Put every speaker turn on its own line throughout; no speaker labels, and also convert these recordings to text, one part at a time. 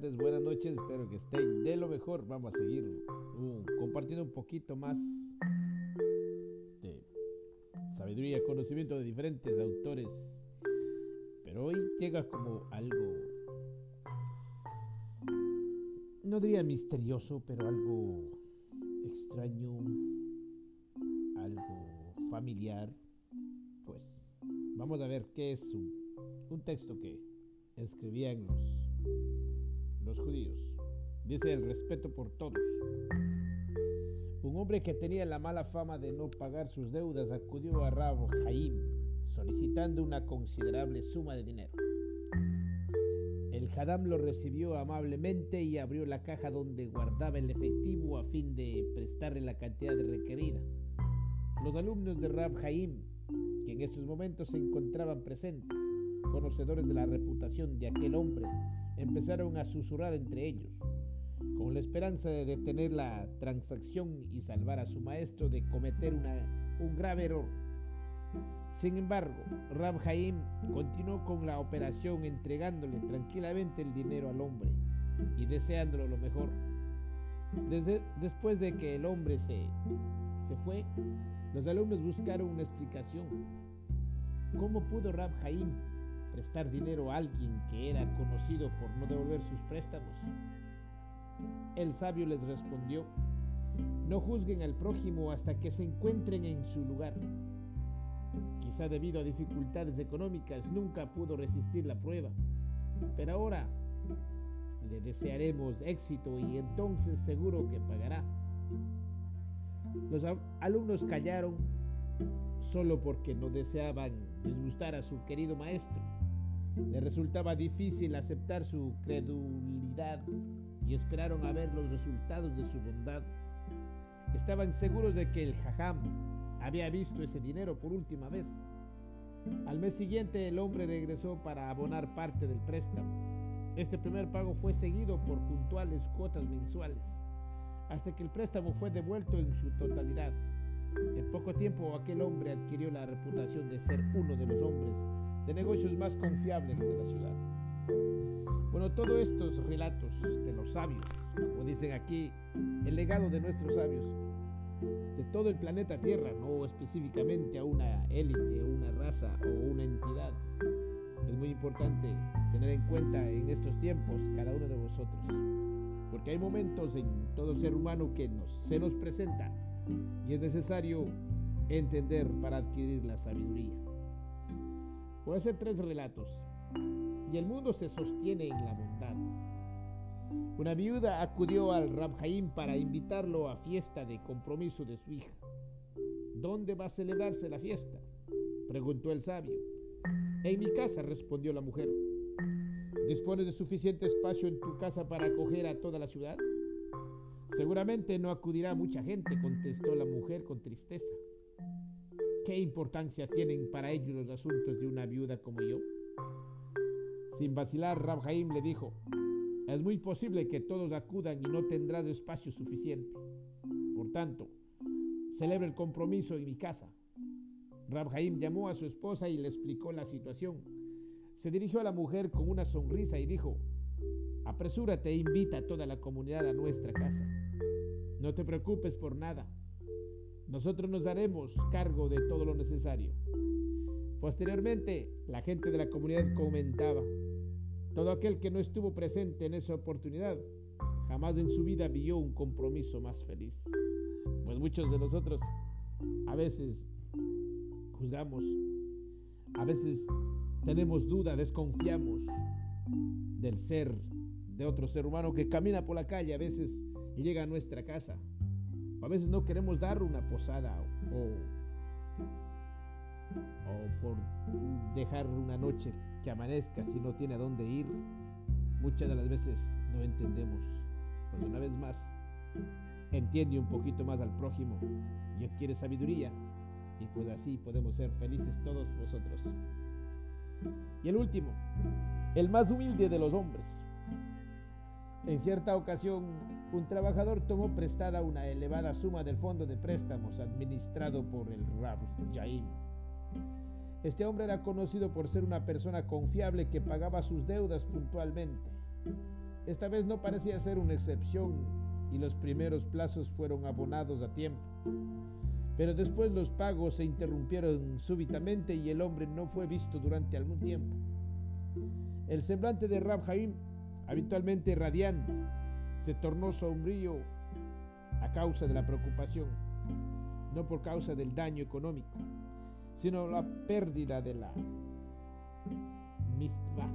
buenas noches, espero que estén de lo mejor. Vamos a seguir uh, compartiendo un poquito más de sabiduría, conocimiento de diferentes autores. Pero hoy llega como algo, no diría misterioso, pero algo extraño, algo familiar. Pues vamos a ver qué es un, un texto que escribían los, los judíos. Dice el respeto por todos. Un hombre que tenía la mala fama de no pagar sus deudas acudió a Rab Jaim solicitando una considerable suma de dinero. El Hadam lo recibió amablemente y abrió la caja donde guardaba el efectivo a fin de prestarle la cantidad requerida. Los alumnos de Rab Jaim, que en esos momentos se encontraban presentes, conocedores de la reputación de aquel hombre, empezaron a susurrar entre ellos, con la esperanza de detener la transacción y salvar a su maestro de cometer un grave error. Sin embargo, Rab Jaim continuó con la operación entregándole tranquilamente el dinero al hombre y deseándolo lo mejor. Desde, después de que el hombre se, se fue, los alumnos buscaron una explicación. ¿Cómo pudo Rab Jaim prestar dinero a alguien que era conocido por no devolver sus préstamos? El sabio les respondió, no juzguen al prójimo hasta que se encuentren en su lugar. Quizá debido a dificultades económicas nunca pudo resistir la prueba, pero ahora le desearemos éxito y entonces seguro que pagará. Los alumnos callaron solo porque no deseaban disgustar a su querido maestro. Le resultaba difícil aceptar su credulidad y esperaron a ver los resultados de su bondad. Estaban seguros de que el jajam había visto ese dinero por última vez. Al mes siguiente el hombre regresó para abonar parte del préstamo. Este primer pago fue seguido por puntuales cuotas mensuales, hasta que el préstamo fue devuelto en su totalidad. En poco tiempo aquel hombre adquirió la reputación de ser uno de los hombres de negocios más confiables de la ciudad. Bueno, todos estos relatos de los sabios, como dicen aquí, el legado de nuestros sabios, de todo el planeta Tierra, no específicamente a una élite, una raza o una entidad. Es muy importante tener en cuenta en estos tiempos cada uno de vosotros, porque hay momentos en todo ser humano que nos, se nos presenta y es necesario entender para adquirir la sabiduría. Voy hacer tres relatos. Y el mundo se sostiene en la bondad. Una viuda acudió al Rabjaim para invitarlo a fiesta de compromiso de su hija. ¿Dónde va a celebrarse la fiesta? preguntó el sabio. En mi casa, respondió la mujer. ¿Dispones de suficiente espacio en tu casa para acoger a toda la ciudad? Seguramente no acudirá mucha gente, contestó la mujer con tristeza. ¿Qué importancia tienen para ellos los asuntos de una viuda como yo? Sin vacilar, Rabjaim le dijo, es muy posible que todos acudan y no tendrás espacio suficiente. Por tanto, celebra el compromiso en mi casa. Rabjaim llamó a su esposa y le explicó la situación. Se dirigió a la mujer con una sonrisa y dijo, apresúrate e invita a toda la comunidad a nuestra casa. No te preocupes por nada. Nosotros nos haremos cargo de todo lo necesario. Posteriormente, la gente de la comunidad comentaba, todo aquel que no estuvo presente en esa oportunidad jamás en su vida vio un compromiso más feliz. Pues muchos de nosotros a veces juzgamos, a veces tenemos duda, desconfiamos del ser de otro ser humano que camina por la calle a veces y llega a nuestra casa a veces no queremos dar una posada o, o por dejar una noche que amanezca si no tiene a dónde ir. Muchas de las veces no entendemos. Pues una vez más, entiende un poquito más al prójimo y adquiere sabiduría. Y pues así podemos ser felices todos vosotros. Y el último, el más humilde de los hombres. En cierta ocasión, un trabajador tomó prestada una elevada suma del fondo de préstamos administrado por el Rab Jaim. Este hombre era conocido por ser una persona confiable que pagaba sus deudas puntualmente. Esta vez no parecía ser una excepción y los primeros plazos fueron abonados a tiempo. Pero después los pagos se interrumpieron súbitamente y el hombre no fue visto durante algún tiempo. El semblante de Rab habitualmente radiante, se tornó sombrío a causa de la preocupación, no por causa del daño económico, sino la pérdida de la mitzvah.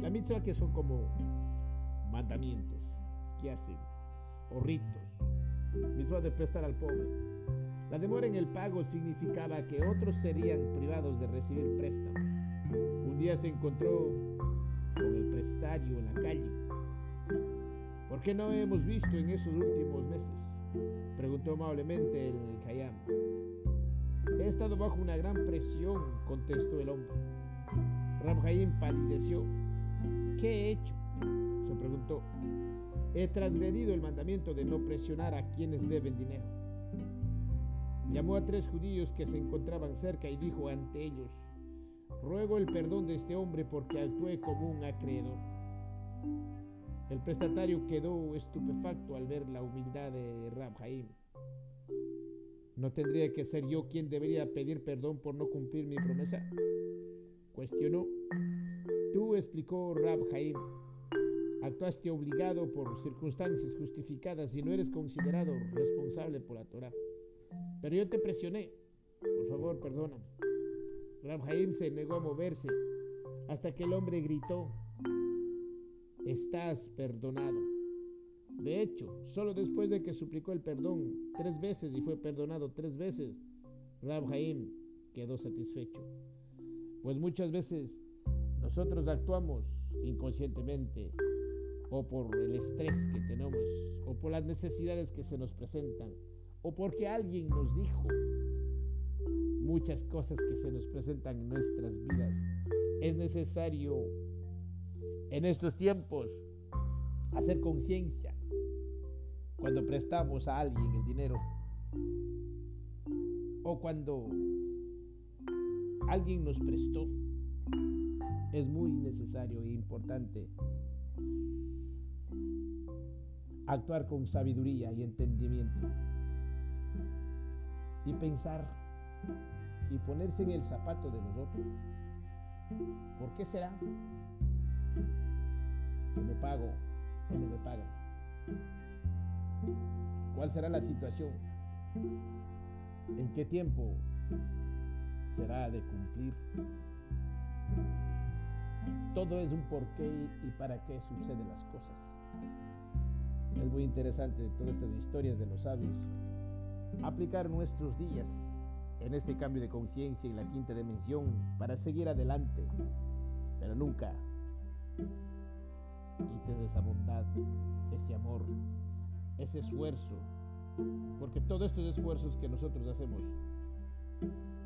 La mitzvah que son como mandamientos que hacen, o ritos, mitzvah de prestar al pobre. La demora en el pago significaba que otros serían privados de recibir préstamos. Un día se encontró calle. ¿Por qué no hemos visto en esos últimos meses? Preguntó amablemente el Hayam. He estado bajo una gran presión, contestó el hombre. Ram palideció. ¿Qué he hecho? se preguntó. He transgredido el mandamiento de no presionar a quienes deben dinero. Llamó a tres judíos que se encontraban cerca y dijo ante ellos, ruego el perdón de este hombre porque actué como un acreedor. El prestatario quedó estupefacto al ver la humildad de Rab ¿No tendría que ser yo quien debería pedir perdón por no cumplir mi promesa? Cuestionó. Tú, explicó Rab actuaste obligado por circunstancias justificadas y no eres considerado responsable por la Torah. Pero yo te presioné. Por favor, perdóname. Rab se negó a moverse hasta que el hombre gritó, estás perdonado. De hecho, solo después de que suplicó el perdón tres veces y fue perdonado tres veces, Rab quedó satisfecho. Pues muchas veces nosotros actuamos inconscientemente o por el estrés que tenemos o por las necesidades que se nos presentan o porque alguien nos dijo muchas cosas que se nos presentan en nuestras vidas. Es necesario en estos tiempos hacer conciencia cuando prestamos a alguien el dinero o cuando alguien nos prestó. Es muy necesario e importante actuar con sabiduría y entendimiento y pensar y ponerse en el zapato de los otros. ¿Por qué será que me pago no me pagan? ¿Cuál será la situación? ¿En qué tiempo será de cumplir? Todo es un porqué y para qué suceden las cosas. Es muy interesante todas estas historias de los sabios. Aplicar nuestros días en este cambio de conciencia y la quinta dimensión para seguir adelante, pero nunca quites esa bondad, ese amor, ese esfuerzo, porque todos estos esfuerzos que nosotros hacemos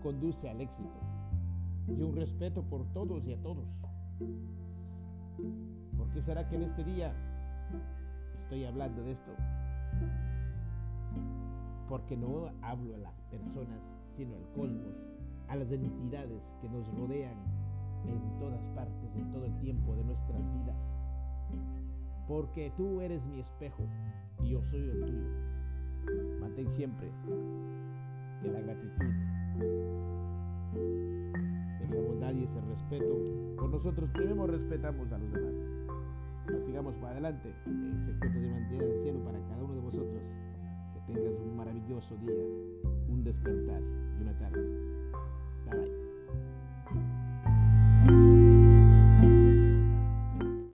conduce al éxito y un respeto por todos y a todos. ¿Por qué será que en este día estoy hablando de esto? Porque no hablo a las personas, sino al cosmos, a las entidades que nos rodean en todas partes, en todo el tiempo de nuestras vidas. Porque tú eres mi espejo y yo soy el tuyo. Mantén siempre que la gratitud, esa bondad y ese respeto, por nosotros primero respetamos a los demás. Pues sigamos para adelante. Ese cuento de mantener el cielo para cada uno de vosotros. Que tengas un maravilloso día, un despertar y una tarde.